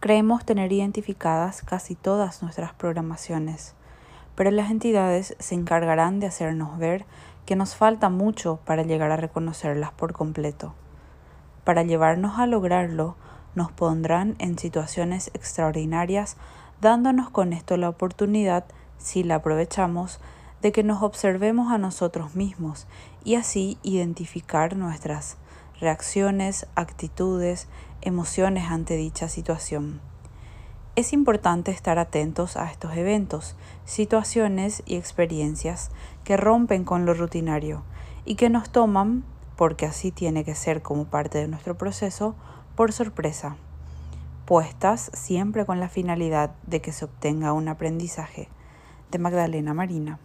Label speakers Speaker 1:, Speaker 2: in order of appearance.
Speaker 1: Creemos tener identificadas casi todas nuestras programaciones, pero las entidades se encargarán de hacernos ver que nos falta mucho para llegar a reconocerlas por completo. Para llevarnos a lograrlo, nos pondrán en situaciones extraordinarias, dándonos con esto la oportunidad, si la aprovechamos, de que nos observemos a nosotros mismos y así identificar nuestras reacciones, actitudes, emociones ante dicha situación. Es importante estar atentos a estos eventos, situaciones y experiencias que rompen con lo rutinario y que nos toman, porque así tiene que ser como parte de nuestro proceso, por sorpresa, puestas siempre con la finalidad de que se obtenga un aprendizaje. De Magdalena Marina.